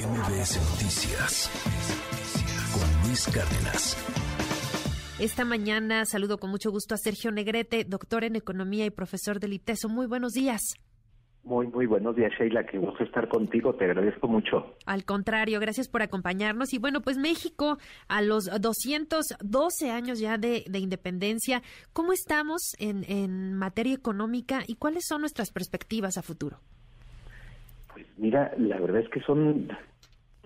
MBS Noticias con Luis Cárdenas. Esta mañana saludo con mucho gusto a Sergio Negrete, doctor en economía y profesor del ITESO. Muy buenos días. Muy, muy buenos días, Sheila. Qué gusto estar contigo. Te agradezco mucho. Al contrario, gracias por acompañarnos. Y bueno, pues México, a los 212 años ya de, independencia, ¿cómo estamos en, en materia económica y cuáles son nuestras perspectivas a futuro? Pues mira, la verdad es que son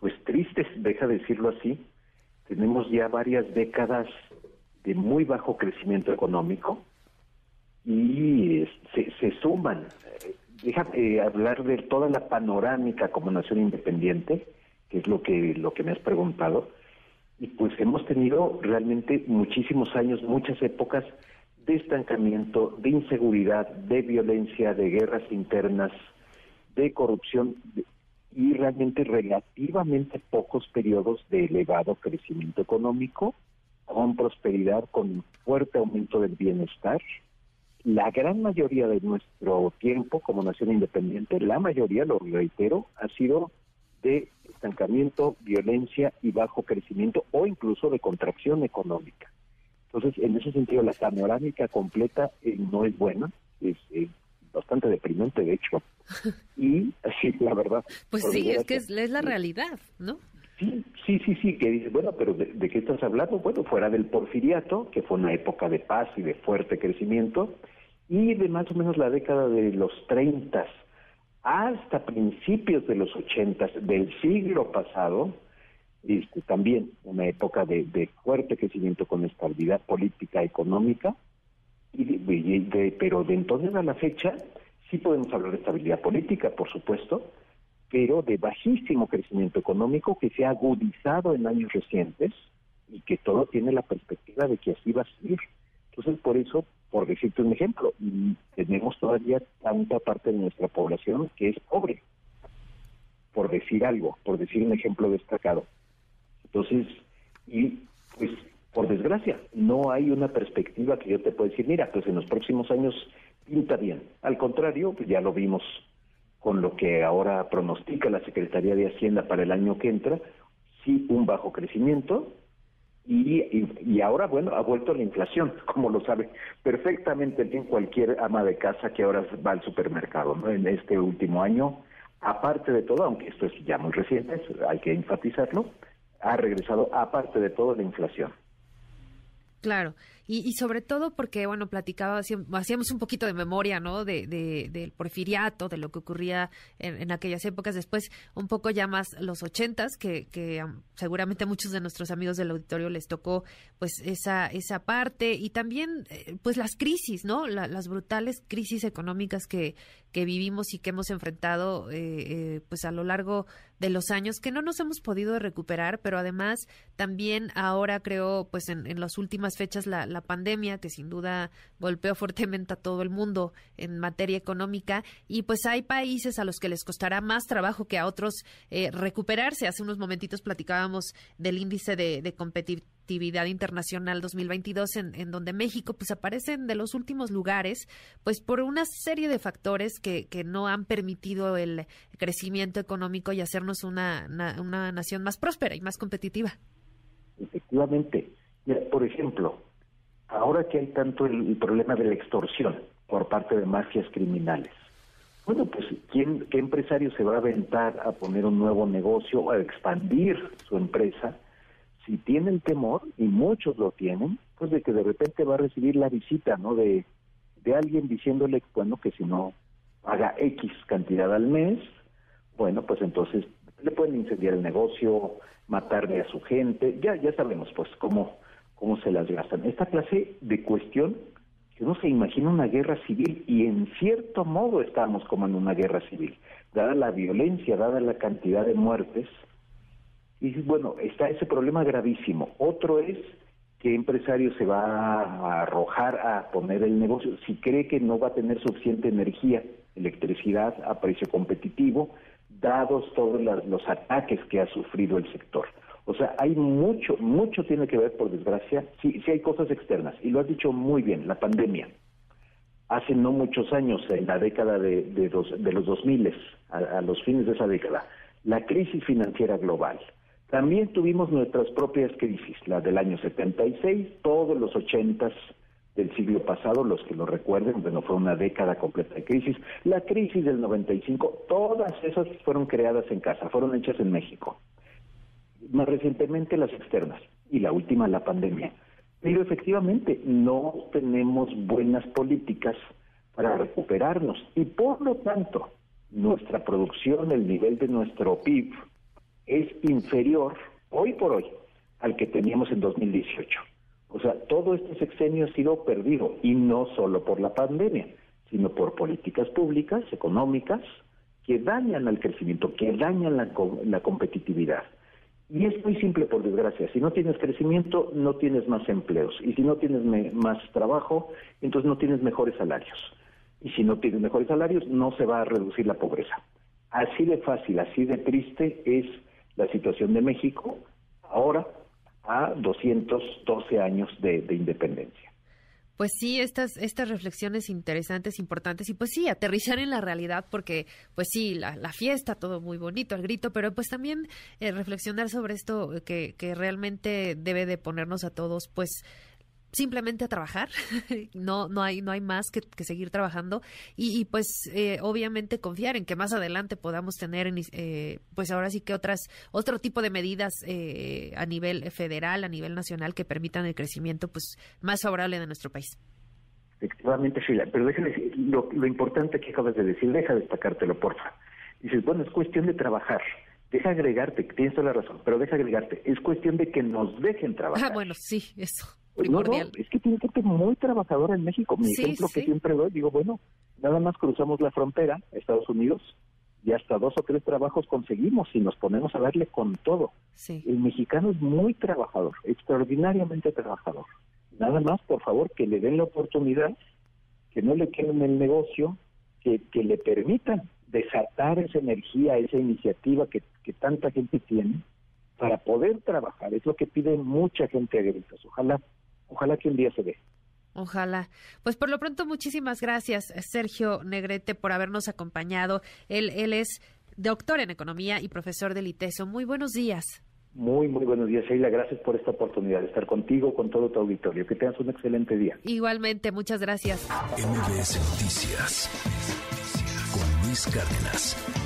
pues tristes, deja decirlo así. Tenemos ya varias décadas de muy bajo crecimiento económico y se, se suman. Déjame eh, hablar de toda la panorámica como nación independiente, que es lo que lo que me has preguntado. Y pues hemos tenido realmente muchísimos años, muchas épocas de estancamiento, de inseguridad, de violencia, de guerras internas, de corrupción y realmente relativamente pocos periodos de elevado crecimiento económico, con prosperidad, con fuerte aumento del bienestar. La gran mayoría de nuestro tiempo como nación independiente, la mayoría, lo reitero, ha sido de estancamiento, violencia y bajo crecimiento o incluso de contracción económica. Entonces, en ese sentido, la panorámica completa eh, no es buena, es, bastante deprimente, de hecho. La verdad. Pues sí, es que es, la realidad, ¿no? Sí, sí, sí, sí, que bueno, pero de, qué estás hablando? Bueno, fuera del porfiriato, que fue una época de paz y de fuerte crecimiento, y de más o menos la década de los 30 hasta principios de los 80 del siglo pasado, este, también una época de, de fuerte crecimiento con estabilidad política, económica, y pero de entonces a la fecha sí podemos hablar de estabilidad política, por supuesto, pero de bajísimo crecimiento económico que se ha agudizado en años recientes y que todo tiene la perspectiva de que así va a seguir. Entonces, por eso, por decirte un ejemplo, tenemos todavía tanta parte de nuestra población que es pobre, por decir algo, por decir un ejemplo destacado. Entonces, y pues por desgracia, no hay una perspectiva que yo te pueda decir, mira, pues en los próximos años pinta bien. Al contrario, pues ya lo vimos con lo que ahora pronostica la Secretaría de Hacienda para el año que entra, sí un bajo crecimiento y, y, ahora, bueno, ha vuelto la inflación, como lo sabe perfectamente bien cualquier ama de casa que ahora va al supermercado, ¿no? En este último año, aparte de todo, aunque esto es ya muy reciente, hay que enfatizarlo, ha regresado aparte de todo la inflación. Claro, y, sobre todo porque, bueno, platicaba, hacíamos un poquito de memoria, ¿no? De, del porfiriato, de lo que ocurría en, aquellas épocas. Después, un poco ya más los ochentas, que, que seguramente a muchos de nuestros amigos del auditorio les tocó, pues, esa, esa parte. Y también, eh, pues, las crisis, ¿no? las brutales crisis económicas que, que vivimos y que hemos enfrentado, eh, eh, pues, a lo largo de los años, que no nos hemos podido recuperar, pero además también ahora creo, pues, en, en las últimas fechas la la pandemia, que sin duda golpeó fuertemente a todo el mundo en materia económica, y pues hay países a los que les costará más trabajo que a otros eh, recuperarse. Hace unos momentitos platicábamos del índice de, competitividad internacional 2022 en, en, donde México pues aparecen de los últimos lugares pues por una serie de factores que, que no han permitido el crecimiento económico y hacernos una, una, nación más próspera y más competitiva. Efectivamente. por ejemplo, ahora que hay tanto el, problema de la extorsión por parte de mafias criminales, bueno, pues ¿quién, ¿qué empresario se va a aventar a poner un nuevo negocio o a expandir su empresa si tienen temor, y muchos lo tienen, pues de que de repente va a recibir la visita, ¿no? De, de alguien diciéndole, bueno, que si no haga X cantidad al mes, bueno, pues entonces le pueden incendiar el negocio, matarle a su gente, ya, ya sabemos pues cómo cómo se las gastan. Esta clase de cuestión que uno se imagina una guerra civil y en cierto modo estamos como en una guerra civil, dada la violencia, dada la cantidad de muertes. Y bueno, está ese problema gravísimo. Otro es qué empresario se va a arrojar a poner el negocio si cree que no va a tener suficiente energía, electricidad a precio competitivo, dados todos los ataques que ha sufrido el sector. O sea, hay mucho, mucho tiene que ver, por desgracia, sí, sí hay cosas externas, y lo has dicho muy bien, la pandemia. Hace no muchos años, en la década de, de, de los 2000, a, a los fines de esa década, la crisis financiera global. También tuvimos nuestras propias crisis, la del año 76, todos los 80 del siglo pasado, los que lo recuerden, bueno, fue una década completa de crisis. La crisis del 95, todas esas fueron creadas en casa, fueron hechas en México. Más recientemente las externas y la última la pandemia. Pero efectivamente no tenemos buenas políticas para recuperarnos y por lo tanto nuestra producción, el nivel de nuestro PIB es inferior hoy por hoy al que teníamos en 2018. O sea, todo este sexenio ha sido perdido y no solo por la pandemia, sino por políticas públicas, económicas, que dañan al crecimiento, que dañan la, la competitividad. Y es muy simple, por desgracia. Si no tienes crecimiento, no tienes más empleos. Y si no tienes más trabajo, entonces no tienes mejores salarios. Y si no tienes mejores salarios, no se va a reducir la pobreza. Así de fácil, así de triste es la situación de México ahora a 212 años de, independencia. Pues sí, estas, estas reflexiones interesantes, importantes, y pues sí, aterrizar en la realidad, porque pues sí, la, fiesta, todo muy bonito, el grito, pero pues también eh, reflexionar sobre esto que, que realmente debe de ponernos a todos, pues simplemente a trabajar, no, no hay, no hay más que, seguir trabajando y, pues eh, obviamente confiar en que más adelante podamos tener eh, pues ahora sí que otras, otro tipo de medidas eh, a nivel federal, a nivel nacional que permitan el crecimiento pues más favorable de nuestro país. Efectivamente, Sheila, pero déjame decir, lo, lo importante que acabas de decir, deja destacártelo, porfa. Dices, bueno, es cuestión de trabajar deja agregarte, tienes toda la razón, pero deja agregarte, es cuestión de que nos dejen trabajar. Ah, bueno, sí, eso. No, no, es que tiene gente muy trabajadora en México. Mi ejemplo que siempre doy, digo, bueno, nada más cruzamos la frontera a Estados Unidos y hasta dos o tres trabajos conseguimos y nos ponemos a darle con todo. El mexicano es muy trabajador, extraordinariamente trabajador. Nada más, por favor, que le den la oportunidad, que no le queden el negocio, que, que le permitan desatar esa energía, esa iniciativa que, que tanta gente tiene para poder trabajar. Es lo que pide mucha gente a gritos. Ojalá ojalá que un día se dé. Ojalá. Pues por lo pronto, muchísimas gracias, Sergio Negrete, por habernos acompañado. Él, él es doctor en economía y profesor del ITESO. Muy buenos días. Muy, muy buenos días, Sheila. Gracias por esta oportunidad de estar contigo, con todo tu auditorio. Que tengas un excelente día. Igualmente, muchas gracias. MBS Noticias con Luis Cárdenas.